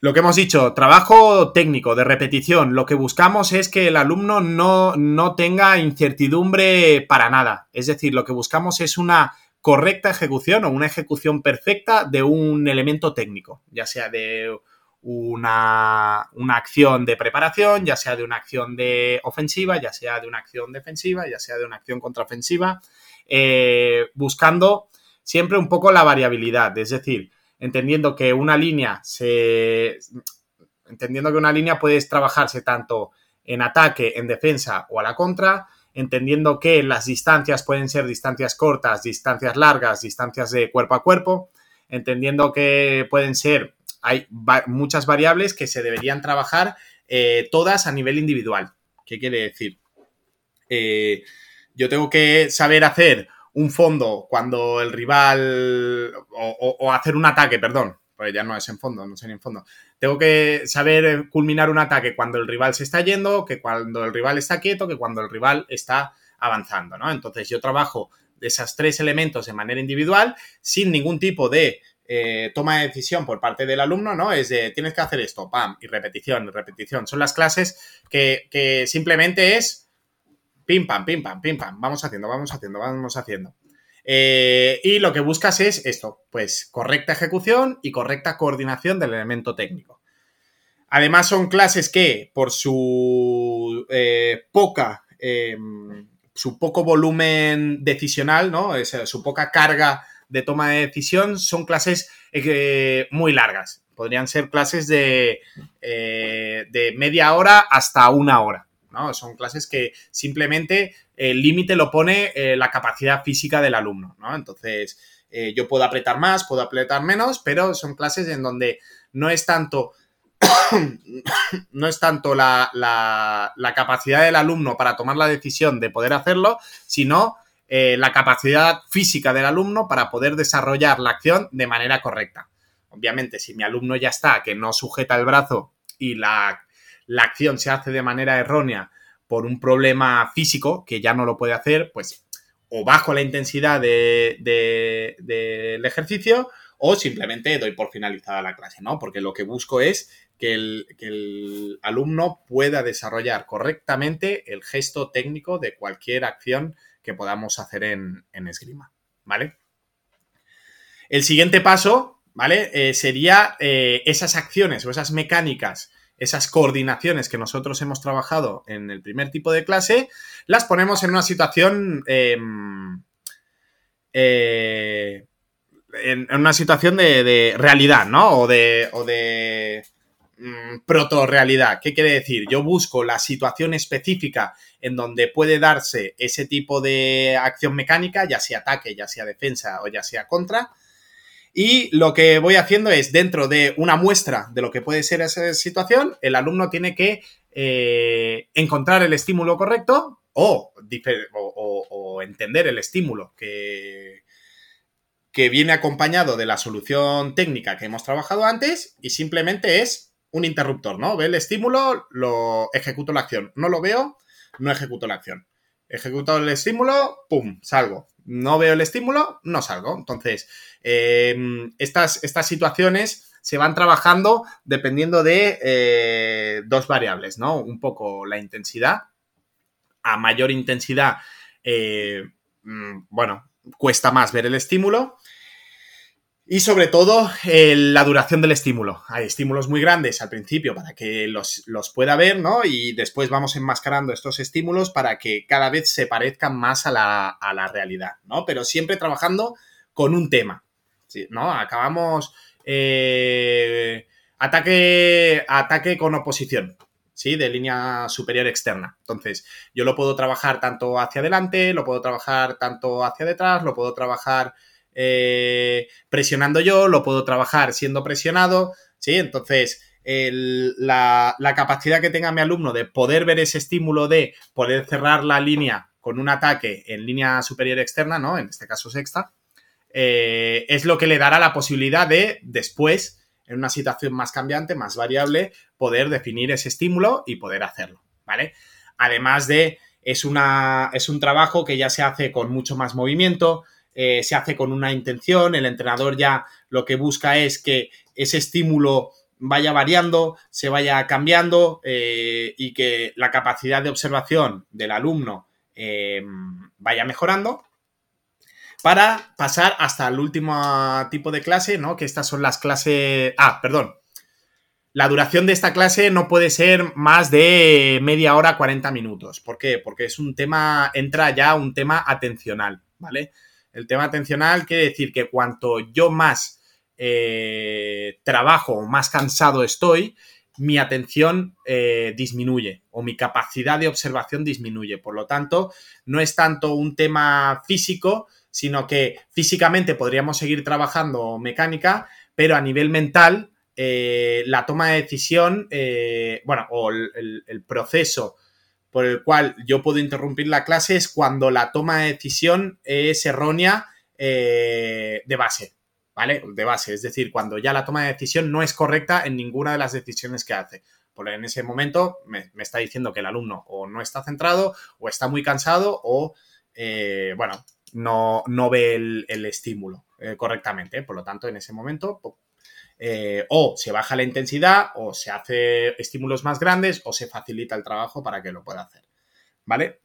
Lo que hemos dicho, trabajo técnico de repetición. Lo que buscamos es que el alumno no, no tenga incertidumbre para nada. Es decir, lo que buscamos es una correcta ejecución o una ejecución perfecta de un elemento técnico, ya sea de una, acción de preparación, ya sea de una acción de ofensiva, ya sea de una acción defensiva, ya sea de una acción contraofensiva, eh, buscando siempre un poco la variabilidad, es decir, entendiendo que una línea se. entendiendo que una línea puede trabajarse tanto en ataque, en defensa o a la contra, entendiendo que las distancias pueden ser distancias cortas, distancias largas, distancias de cuerpo a cuerpo, entendiendo que pueden ser, hay muchas variables que se deberían trabajar eh, todas a nivel individual. ¿Qué quiere decir? Eh, yo tengo que saber hacer un fondo cuando el rival, o hacer un ataque, perdón, pues ya no es en fondo, no sería en fondo. Tengo que saber culminar un ataque cuando el rival se está yendo, que cuando el rival está quieto, que cuando el rival está avanzando, ¿no? Entonces yo trabajo de esos tres elementos de manera individual, sin ningún tipo de eh, toma de decisión por parte del alumno, ¿no? Es de tienes que hacer esto, pam, y repetición, repetición. Son las clases que, que simplemente es pim, pam, pim, pam, pim, pam, vamos haciendo, vamos haciendo, vamos haciendo. Eh, y lo que buscas es esto, pues correcta ejecución y correcta coordinación del elemento técnico. Además son clases que por su eh, poca, su poco volumen decisional, ¿no? Es, su poca carga de toma de decisión, son clases eh, muy largas. Podrían ser clases de, de media hora hasta una hora. Son clases que simplemente el límite lo pone eh, la capacidad física del alumno, ¿no? Entonces, eh, yo puedo apretar más, puedo apretar menos, pero son clases en donde no es tanto no es tanto la, la, capacidad del alumno para tomar la decisión de poder hacerlo, sino eh, la capacidad física del alumno para poder desarrollar la acción de manera correcta. Obviamente, si mi alumno ya está, que no sujeta el brazo y la, acción se hace de manera errónea por un problema físico que ya no lo puede hacer, pues o bajo la intensidad del de, ejercicio o simplemente doy por finalizada la clase, ¿no? Porque lo que busco es que el, alumno pueda desarrollar correctamente el gesto técnico de cualquier acción que podamos hacer en, esgrima, ¿vale? El siguiente paso, ¿vale? Eh, sería eh, esas acciones o esas mecánicas, esas coordinaciones que nosotros hemos trabajado en el primer tipo de clase, las ponemos en una situación... Em, eh, en, una situación de, realidad, ¿no? O de, o Mm, proto-realidad. ¿Qué quiere decir? Yo busco la situación específica en donde puede darse ese tipo de acción mecánica, ya sea ataque, ya sea defensa o ya sea contra. Y lo que voy haciendo es, dentro de una muestra de lo que puede ser esa situación, el alumno tiene que eh, encontrar el estímulo correcto o, o, entender el estímulo que, que viene acompañado de la solución técnica que hemos trabajado antes y simplemente es un interruptor, ¿no? Ve el estímulo, lo ejecuto la acción. No lo veo, no ejecuto la acción. Ejecuto el estímulo, ¡pum! Salgo. No veo el estímulo, no salgo. Entonces, em, estas, estas situaciones se van trabajando dependiendo de eh, dos variables, ¿no? Un poco la intensidad. A mayor intensidad, eh, mm, bueno, cuesta más ver el estímulo. Y sobre todo, la duración del estímulo. Hay estímulos muy grandes al principio para que los, pueda ver, ¿no? Y después vamos enmascarando estos estímulos para que cada vez se parezcan más a la, realidad, ¿no? Pero siempre trabajando con un tema, ¿no? Acabamos eh, ataque, ataque con oposición, ¿sí? De línea superior externa. Entonces, yo lo puedo trabajar tanto hacia adelante, lo puedo trabajar tanto hacia detrás, lo puedo trabajar eh, presionando yo, lo puedo trabajar siendo presionado, ¿sí? Entonces, la, capacidad que tenga mi alumno de poder ver ese estímulo de poder cerrar la línea con un ataque en línea superior externa, ¿no? En este caso sexta, eh, es lo que le dará la posibilidad de después, en una situación más cambiante, más variable, poder definir ese estímulo y poder hacerlo, ¿vale? Además de, es, una, es un trabajo que ya se hace con mucho más movimiento, eh, se hace con una intención, el entrenador ya lo que busca es que ese estímulo vaya variando, se vaya cambiando eh, y que la capacidad de observación del alumno eh, vaya mejorando para pasar hasta el último tipo de clase, ¿no? Que estas son las clases... Ah, perdón. La duración de esta clase no puede ser más de media hora, 40 minutos. ¿Por qué? Porque es un tema, entra ya un tema atencional, ¿vale? El tema atencional quiere decir que cuanto yo más eh, trabajo o más cansado estoy, mi atención eh, disminuye o mi capacidad de observación disminuye. Por lo tanto, no es tanto un tema físico, sino que físicamente podríamos seguir trabajando mecánica, pero a nivel mental, eh, la toma de decisión, bueno, o el proceso por el cual yo puedo interrumpir la clase es cuando la toma de decisión es errónea eh, de base, ¿vale? De base, es decir, cuando ya la toma de decisión no es correcta en ninguna de las decisiones que hace. Porque en ese momento me, está diciendo que el alumno o no está centrado, o está muy cansado, o, eh, bueno, no, no ve el, estímulo eh, correctamente. Por lo tanto, en ese momento eh, o se baja la intensidad, o se hace estímulos más grandes, o se facilita el trabajo para que lo pueda hacer. ¿Vale?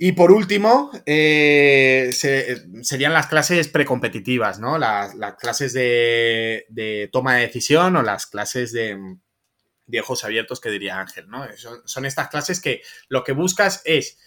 Y por último, eh, serían las clases precompetitivas, ¿no? Las, clases de, toma de decisión o las clases de, de ojos abiertos que diría Ángel, ¿no? son estas clases que lo que buscas es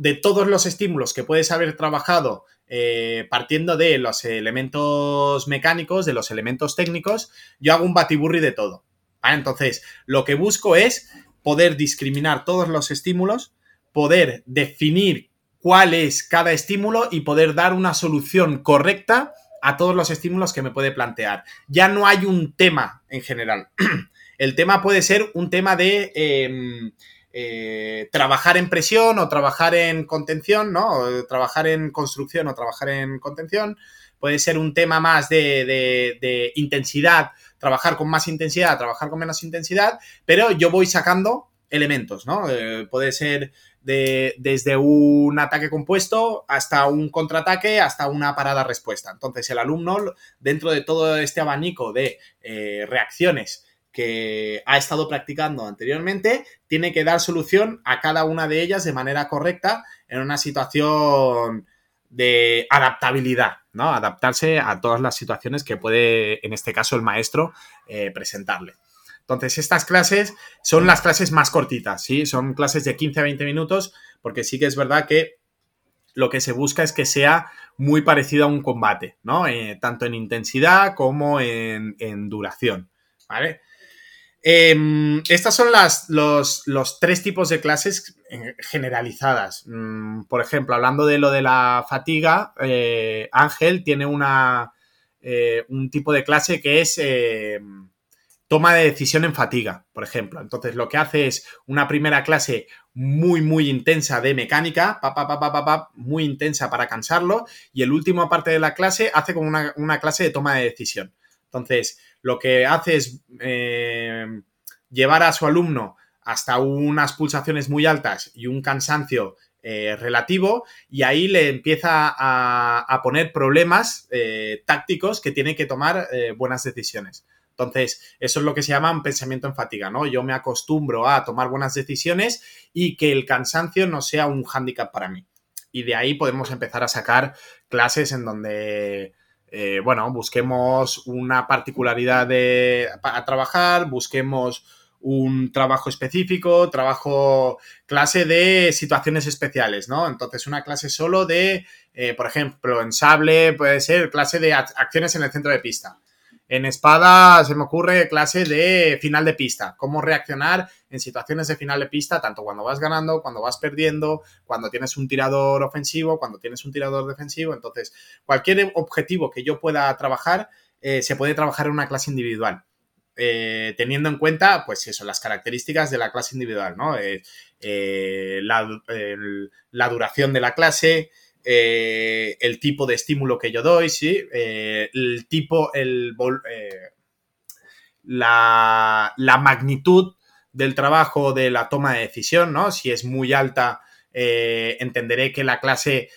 de todos los estímulos que puedes haber trabajado eh, partiendo de los elementos mecánicos, de los elementos técnicos, yo hago un batiburri de todo. Entonces, lo que busco es poder discriminar todos los estímulos, poder definir cuál es cada estímulo y poder dar una solución correcta a todos los estímulos que me puede plantear. Ya no hay un tema en general. el tema puede ser un tema de em, eh, trabajar en presión o trabajar en contención, ¿no? trabajar en construcción o trabajar en contención. Puede ser un tema más de, intensidad, trabajar con más intensidad, trabajar con menos intensidad, pero yo voy sacando elementos, ¿no? Eh, puede ser de, desde un ataque compuesto hasta un contraataque, hasta una parada respuesta. Entonces, el alumno, dentro de todo este abanico de eh, reacciones que ha estado practicando anteriormente, tiene que dar solución a cada una de ellas de manera correcta en una situación de adaptabilidad, ¿no? Adaptarse a todas las situaciones que puede, en este caso, el maestro eh, presentarle. Entonces, estas clases son las clases más cortitas, ¿sí? Son clases de 15 a 20 minutos, porque sí que es verdad que lo que se busca es que sea muy parecido a un combate, ¿no? Eh, tanto en intensidad como en, en duración, ¿vale? Eh, estas son las, los, los, tres tipos de clases generalizadas. Mm, por ejemplo, hablando de lo de la fatiga, eh, Ángel tiene una, eh, un tipo de clase que es em, toma de decisión en fatiga, por ejemplo. Entonces, lo que hace es una primera clase muy, muy intensa de mecánica, muy intensa para cansarlo, y el último parte de la clase hace como una, una clase de toma de decisión. Entonces, lo que hace es eh, llevar a su alumno hasta unas pulsaciones muy altas y un cansancio eh, relativo y ahí le empieza a, poner problemas eh, tácticos que tiene que tomar buenas decisiones. Entonces, eso es lo que se llama un pensamiento en fatiga, ¿no? Yo me acostumbro a tomar buenas decisiones y que el cansancio no sea un hándicap para mí. Y de ahí podemos empezar a sacar clases en donde eh, bueno, busquemos una particularidad de, a trabajar, busquemos un trabajo específico, trabajo, clase de situaciones especiales, ¿no? Entonces, una clase solo de, eh, por ejemplo, en sable puede ser clase de acciones en el centro de pista. En espada se me ocurre clase de final de pista, cómo reaccionar en situaciones de final de pista, tanto cuando vas ganando, cuando vas perdiendo, cuando tienes un tirador ofensivo, cuando tienes un tirador defensivo. Entonces, cualquier objetivo que yo pueda trabajar, eh, se puede trabajar en una clase individual. Eh, teniendo en cuenta, pues eso, las características de la clase individual, ¿no? Eh, la, duración de la clase, el tipo de estímulo que yo doy, ¿sí? El tipo, el, eh, la, magnitud del trabajo de la toma de decisión, ¿no? Si es muy alta, entenderé que la clase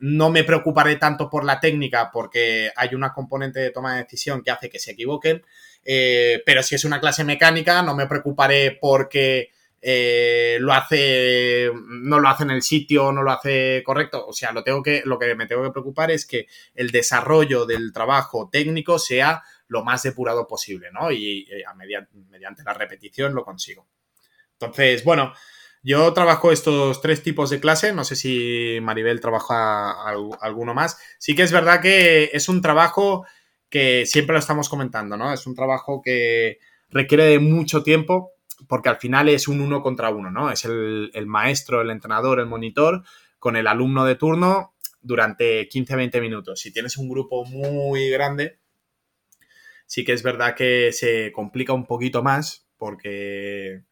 no me preocuparé tanto por la técnica porque hay una componente de toma de decisión que hace que se equivoquen, pero si es una clase mecánica no me preocuparé porque eh, lo hace, no lo hace en el sitio, no lo hace correcto. O sea, lo, tengo que, lo que me tengo que preocupar es que el desarrollo del trabajo técnico sea lo más depurado posible, ¿no? Y, a mediante la repetición lo consigo. Entonces, bueno, yo trabajo estos tres tipos de clase, no sé si Maribel trabaja alguno más. Sí que es verdad que es un trabajo que siempre lo estamos comentando, ¿no? Es un trabajo que requiere de mucho tiempo, porque al final es un uno contra uno, ¿no? Es el, maestro, el entrenador, el monitor con el alumno de turno durante 15-20 minutos. Si tienes un grupo muy grande, sí que es verdad que se complica un poquito más porque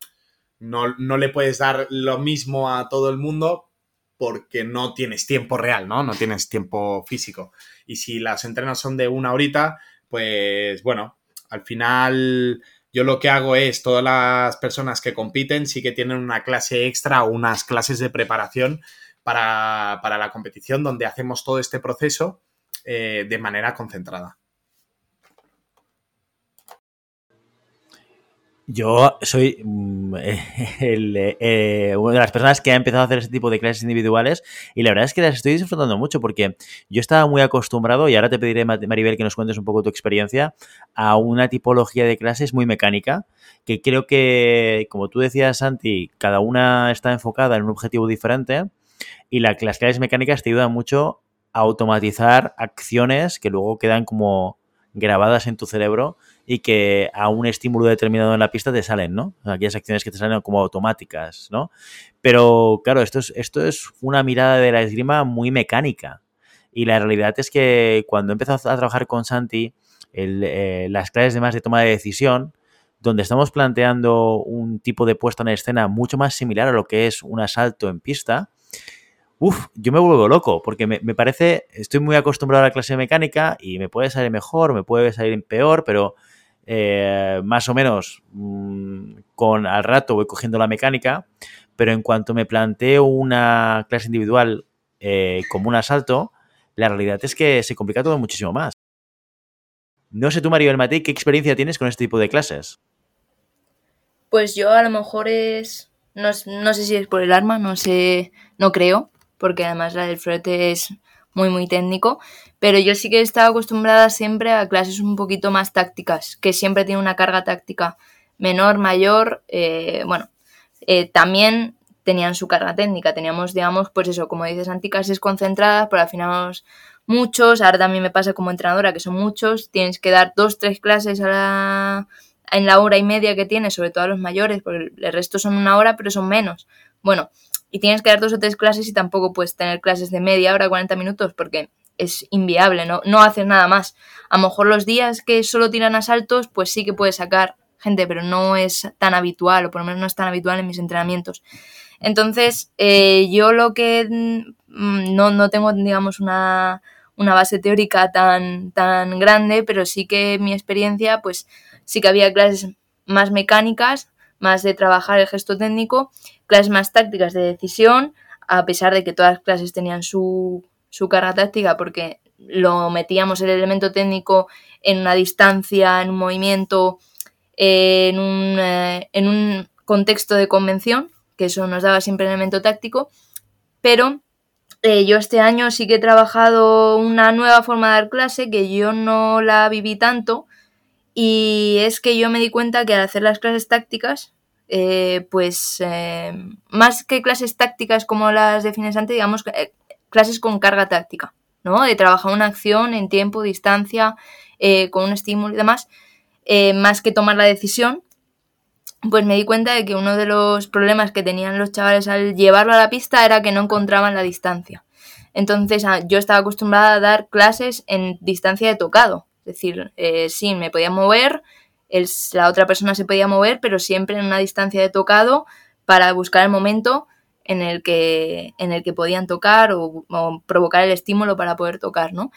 no, no, le puedes dar lo mismo a todo el mundo porque no tienes tiempo real, ¿no? No tienes tiempo físico. Y si las entrenas son de una horita, pues bueno, al final yo lo que hago es, todas las personas que compiten sí que tienen una clase extra o unas clases de preparación para, la competición donde hacemos todo este proceso eh, de manera concentrada. Yo soy mm, eh, una de las personas que ha empezado a hacer ese tipo de clases individuales y la verdad es que las estoy disfrutando mucho porque yo estaba muy acostumbrado, y ahora te pediré, Maribel, que nos cuentes un poco tu experiencia, a una tipología de clases muy mecánica, que creo que, como tú decías, Santi, cada una está enfocada en un objetivo diferente y las clases mecánicas te ayudan mucho a automatizar acciones que luego quedan como grabadas en tu cerebro y que a un estímulo determinado en la pista te salen, ¿no? Aquellas acciones que te salen como automáticas, ¿no? Pero claro, esto es, esto es una mirada de la esgrima muy mecánica. Y la realidad es que cuando he empezado a trabajar con Santi, eh, las clases de más de toma de decisión, donde estamos planteando un tipo de puesta en escena mucho más similar a lo que es un asalto en pista, Uf, yo me vuelvo loco, porque me, parece, estoy muy acostumbrado a la clase de mecánica y me puede salir mejor, me puede salir peor, pero eh, más o menos mmm, con al rato voy cogiendo la mecánica, pero en cuanto me planteo una clase individual eh, como un asalto, la realidad es que se complica todo muchísimo más. No sé tú, Mario del Matí, ¿qué experiencia tienes con este tipo de clases? Pues yo a lo mejor es... No sé si es por el arma, no sé, no creo, porque además la del florete es muy, muy técnico, pero yo sí que he estado acostumbrada siempre a clases un poquito más tácticas, que siempre tiene una carga táctica menor, mayor, eh, bueno, eh, también tenían su carga técnica, teníamos, digamos, pues eso, como dices, anticlases concentradas, pero al final muchos, ahora también me pasa como entrenadora, que son muchos, tienes que dar dos, tres clases a la, en la hora y media que tienes, sobre todo a los mayores, porque el resto son una hora, pero son menos. Bueno, y tienes que dar dos o tres clases y tampoco puedes tener clases de media hora, 40 minutos, porque es inviable, no, no haces nada más. A lo mejor los días que solo tiran asaltos, pues sí que puedes sacar gente, pero no es tan habitual, o por lo menos no es tan habitual en mis entrenamientos. Entonces, eh, yo lo que mm, no, no tengo, digamos, una, una, base teórica tan, tan grande, pero sí que mi experiencia, pues sí que había clases más mecánicas, más de trabajar el gesto técnico, clases más tácticas de decisión, a pesar de que todas las clases tenían su, su carga táctica, porque lo metíamos el elemento técnico en una distancia, en un movimiento, en un, eh, en un contexto de convención, que eso nos daba siempre elemento táctico, pero eh, yo este año sí que he trabajado una nueva forma de dar clase que yo no la viví tanto y es que yo me di cuenta que al hacer las clases tácticas eh, pues eh, más que clases tácticas como las defines antes, digamos, eh, clases con carga táctica, ¿no? De trabajar una acción en tiempo, distancia, eh, con un estímulo y demás, más que tomar la decisión, pues me di cuenta de que uno de los problemas que tenían los chavales al llevarlo a la pista era que no encontraban la distancia. Entonces ah, yo estaba acostumbrada a dar clases en distancia de tocado, es decir, sí, me podía mover, el, la otra persona se podía mover, pero siempre en una distancia de tocado para buscar el momento en el que, en el que podían tocar o, provocar el estímulo para poder tocar, ¿no?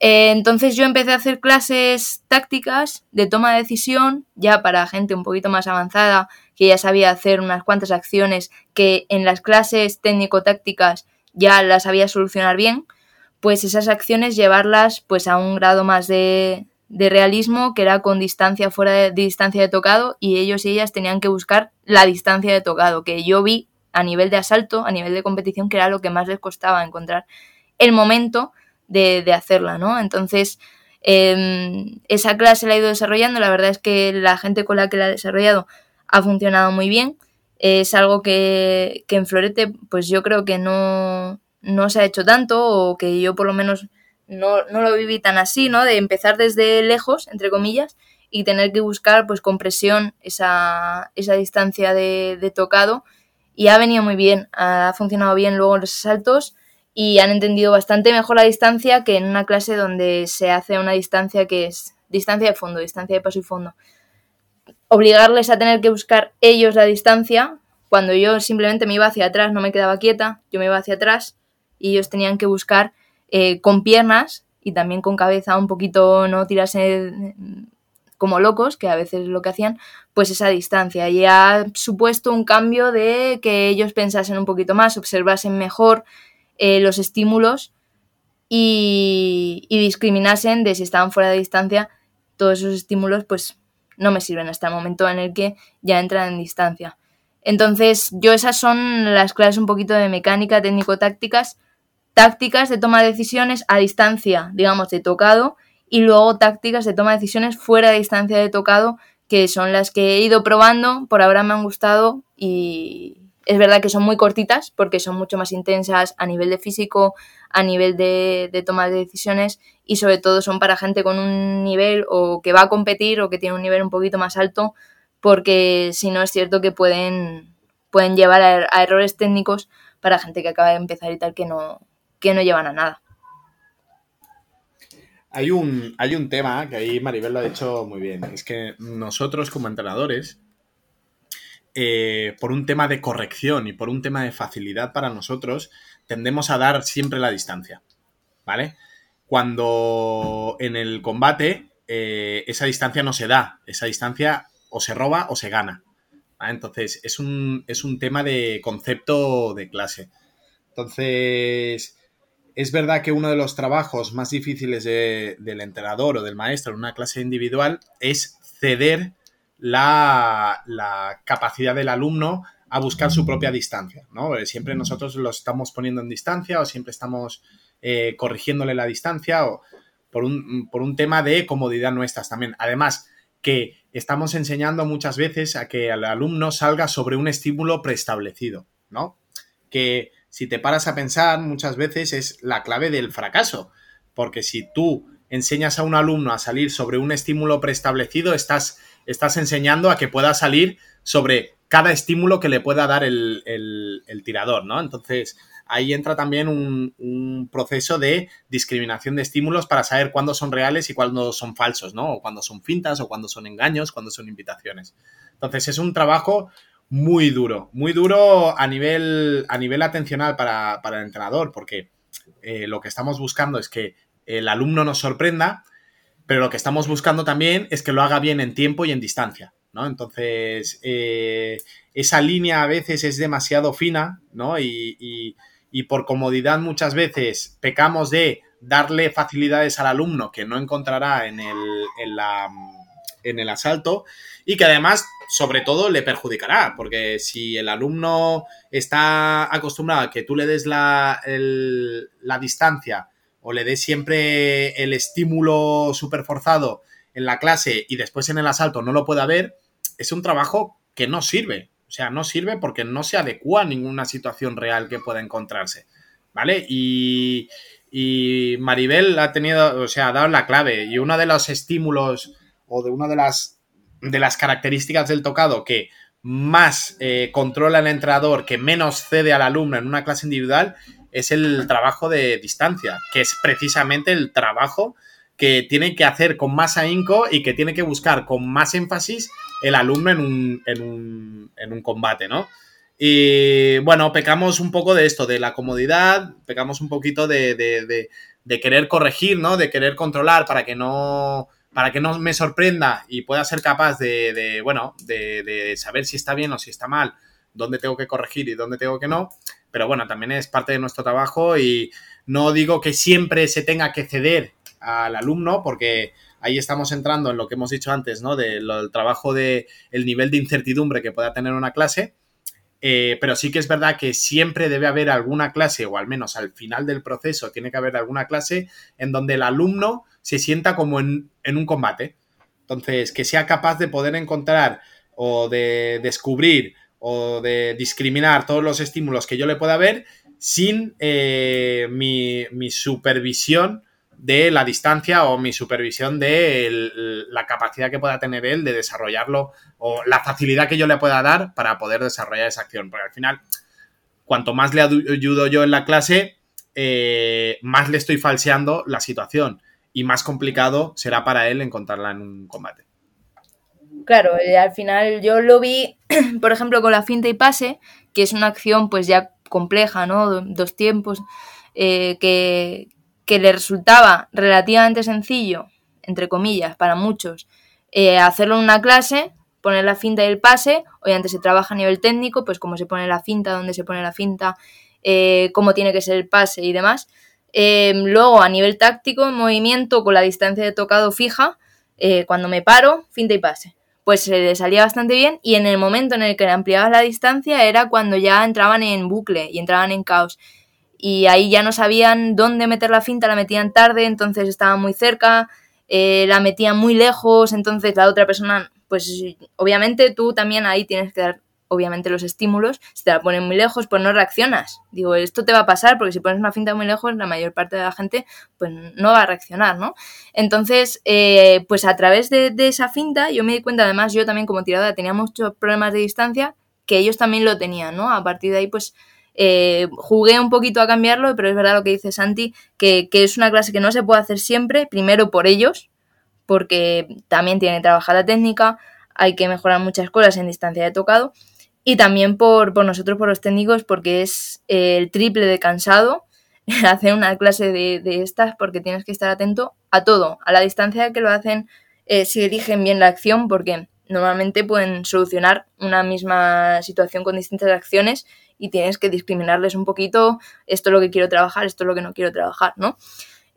Eh, entonces yo empecé a hacer clases tácticas de toma de decisión, ya para gente un poquito más avanzada, que ya sabía hacer unas cuantas acciones que en las clases técnico-tácticas ya las sabía solucionar bien, pues esas acciones llevarlas pues a un grado más de, de realismo que era con distancia fuera de, distancia de tocado y ellos y ellas tenían que buscar la distancia de tocado, que yo vi a nivel de asalto, a nivel de competición, que era lo que más les costaba encontrar el momento de, de hacerla, ¿no? Entonces, eh, esa clase la he ido desarrollando, la verdad es que la gente con la que la he desarrollado ha funcionado muy bien, es algo que, que en Florete pues yo creo que no, no se ha hecho tanto o que yo por lo menos no, no lo viví tan así, ¿no? De empezar desde lejos, entre comillas, y tener que buscar, pues, con presión esa, esa distancia de, de, tocado. Y ha venido muy bien, ha funcionado bien luego los saltos y han entendido bastante mejor la distancia que en una clase donde se hace una distancia que es distancia de fondo, distancia de paso y fondo. Obligarles a tener que buscar ellos la distancia, cuando yo simplemente me iba hacia atrás, no me quedaba quieta, yo me iba hacia atrás y ellos tenían que buscar eh, con piernas y también con cabeza un poquito no tirarse como locos, que a veces es lo que hacían, pues esa distancia. Y ha supuesto un cambio de que ellos pensasen un poquito más, observasen mejor eh, los estímulos y, y, discriminasen de si estaban fuera de distancia, todos esos estímulos pues no me sirven hasta el momento en el que ya entran en distancia. Entonces, yo esas son las clases un poquito de mecánica, técnico-tácticas, tácticas de toma de decisiones a distancia, digamos, de tocado, y luego tácticas de toma de decisiones fuera de distancia de tocado, que son las que he ido probando, por ahora me han gustado y es verdad que son muy cortitas porque son mucho más intensas a nivel de físico, a nivel de, toma de decisiones y sobre todo son para gente con un nivel o que va a competir o que tiene un nivel un poquito más alto porque si no es cierto que pueden, pueden llevar a, a errores técnicos para gente que acaba de empezar y tal que no, que no llevan a nada. Hay un, hay un tema que ahí Maribel lo ha dicho muy bien. Es que nosotros como entrenadores, eh, por un tema de corrección y por un tema de facilidad para nosotros, tendemos a dar siempre la distancia. ¿Vale? Cuando en el combate eh, esa distancia no se da, esa distancia o se roba o se gana. Entonces, es un, es un tema de concepto de clase. Entonces, es verdad que uno de los trabajos más difíciles del entrenador o del maestro en una clase individual es ceder la, capacidad del alumno a buscar su propia distancia, ¿no? Siempre nosotros lo estamos poniendo en distancia o siempre estamos eh, corrigiéndole la distancia o por un, por un tema de comodidad nuestras también. Además, que estamos enseñando muchas veces a que el alumno salga sobre un estímulo preestablecido, ¿no? Que si te paras a pensar, muchas veces es la clave del fracaso. Porque si tú enseñas a un alumno a salir sobre un estímulo preestablecido, estás, estás enseñando a que pueda salir sobre cada estímulo que le pueda dar el, tirador, ¿no? Entonces, ahí entra también un, un, proceso de discriminación de estímulos para saber cuándo son reales y cuándo son falsos, ¿no? O cuándo son fintas, o cuándo son engaños, cuándo son invitaciones. Entonces, es un trabajo muy duro, muy duro a nivel, a nivel atencional para, el entrenador, porque eh, lo que estamos buscando es que el alumno nos sorprenda, pero lo que estamos buscando también es que lo haga bien en tiempo y en distancia, ¿no? Entonces, eh, esa línea a veces es demasiado fina, ¿no? Y, y, por comodidad muchas veces pecamos de darle facilidades al alumno que no encontrará en el, en la, en el asalto y que además, sobre todo, le perjudicará, porque si el alumno está acostumbrado a que tú le des la, la distancia o le des siempre el estímulo súper forzado en la clase y después en el asalto no lo pueda ver, es un trabajo que no sirve. O sea, no sirve porque no se adecua a ninguna situación real que pueda encontrarse. ¿Vale? Y, y Maribel ha tenido, o sea, ha dado la clave. Y uno de los estímulos o de una de las de las características del tocado que más eh, controla el entrenador, que menos cede al alumno en una clase individual, es el trabajo de distancia, que es precisamente el trabajo que tiene que hacer con más ahínco y que tiene que buscar con más énfasis el alumno en un, en un, en un combate, ¿no? Y bueno, pecamos un poco de esto, de la comodidad, pecamos un poquito de, de, de querer corregir, ¿no? De querer controlar para que no para que no me sorprenda y pueda ser capaz de, bueno, de, saber si está bien o si está mal, dónde tengo que corregir y dónde tengo que no. Pero bueno, también es parte de nuestro trabajo y no digo que siempre se tenga que ceder al alumno porque ahí estamos entrando en lo que hemos dicho antes, ¿no? Del trabajo de el nivel de incertidumbre que pueda tener una clase. Eh, pero sí que es verdad que siempre debe haber alguna clase, o al menos al final del proceso, tiene que haber alguna clase en donde el alumno se sienta como en, un combate. Entonces, que sea capaz de poder encontrar o de descubrir o de discriminar todos los estímulos que yo le pueda ver sin eh, mi, supervisión de la distancia o mi supervisión de la capacidad que pueda tener él de desarrollarlo o la facilidad que yo le pueda dar para poder desarrollar esa acción. Porque al final, cuanto más le ayudo yo en la clase, eh, más le estoy falseando la situación y más complicado será para él encontrarla en un combate. Claro, eh, al final yo lo vi, por ejemplo, con la finta y pase, que es una acción pues ya compleja, ¿no? Dos tiempos, eh, que, le resultaba relativamente sencillo, entre comillas, para muchos, eh, hacerlo en una clase, poner la finta y el pase, obviamente se trabaja a nivel técnico, pues cómo se pone la finta, dónde se pone la finta, cómo tiene que ser el pase y demás, Em, luego, a nivel táctico, movimiento con la distancia de tocado fija, eh, cuando me paro, finta y pase. Pues se le salía bastante bien y en el momento en el que le ampliabas la distancia era cuando ya entraban en bucle y entraban en caos. Y ahí ya no sabían dónde meter la finta, la metían tarde, entonces estaban muy cerca, eh, la metían muy lejos, entonces la otra persona, pues obviamente tú también ahí tienes que dar obviamente los estímulos, si te la ponen muy lejos, pues no reaccionas. Digo, esto te va a pasar porque si pones una finta muy lejos, la mayor parte de la gente pues no va a reaccionar, ¿no? Entonces, eh, pues a través de, esa finta, yo me di cuenta, además yo también como tiradora tenía muchos problemas de distancia, que ellos también lo tenían, ¿no? A partir de ahí, pues Eh, jugué un poquito a cambiarlo, pero es verdad lo que dice Santi, que, que es una clase que no se puede hacer siempre, primero por ellos, porque también tienen que trabajar la técnica, hay que mejorar muchas cosas en distancia de tocado, y también por, por nosotros, por los técnicos, porque es el triple de cansado hacer una clase de, de, estas, porque tienes que estar atento a todo, a la distancia que lo hacen, eh, si eligen bien la acción, porque normalmente pueden solucionar una misma situación con distintas acciones y tienes que discriminarles un poquito, esto es lo que quiero trabajar, esto es lo que no quiero trabajar, ¿no?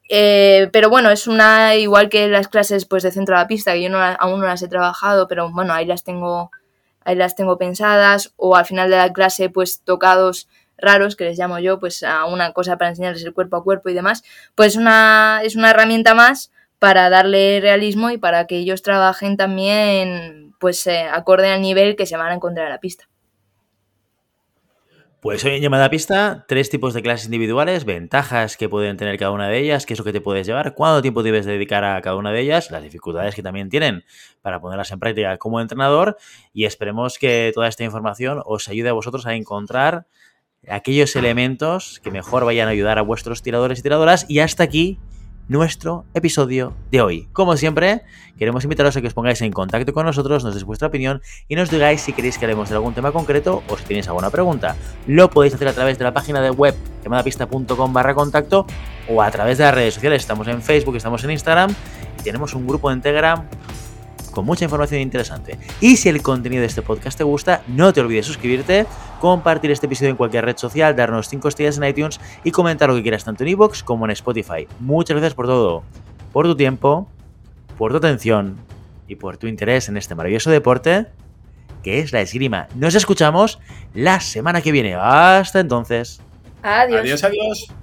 Eh, pero bueno, es una, igual que las clases pues, de centro de la pista, que yo no, aún no las he trabajado, pero bueno, ahí las tengo, ahí las tengo pensadas, o al final de la clase, pues tocados raros, que les llamo yo, pues a una cosa para enseñarles el cuerpo a cuerpo y demás, pues una, es una herramienta más para darle realismo y para que ellos trabajen también pues eh, acorde al nivel que se van a encontrar en la pista. Pues hoy en llamada a pista, tres tipos de clases individuales, ventajas que pueden tener cada una de ellas, qué es lo que te puedes llevar, cuánto tiempo debes dedicar a cada una de ellas, las dificultades que también tienen para ponerlas en práctica como entrenador y esperemos que toda esta información os ayude a vosotros a encontrar aquellos elementos que mejor vayan a ayudar a vuestros tiradores y tiradoras y hasta aquí nuestro episodio de hoy. Como siempre, queremos invitaros a que os pongáis en contacto con nosotros, nos deis vuestra opinión y nos digáis si queréis que hablemos de algún tema concreto o si tenéis alguna pregunta. Lo podéis hacer a través de la página de web llamadapista.com barra contacto o a través de las redes sociales. Estamos en Facebook, estamos en Instagram y tenemos un grupo en Telegram con mucha información interesante. Y si el contenido de este podcast te gusta, no te olvides suscribirte, compartir este episodio en cualquier red social, darnos 5 estrellas en iTunes y comentar lo que quieras tanto en iVoox como en Spotify. Muchas gracias por todo, por tu tiempo, por tu atención y por tu interés en este maravilloso deporte que es la esgrima. Nos escuchamos la semana que viene. Hasta entonces. Adiós. Adiós, adiós.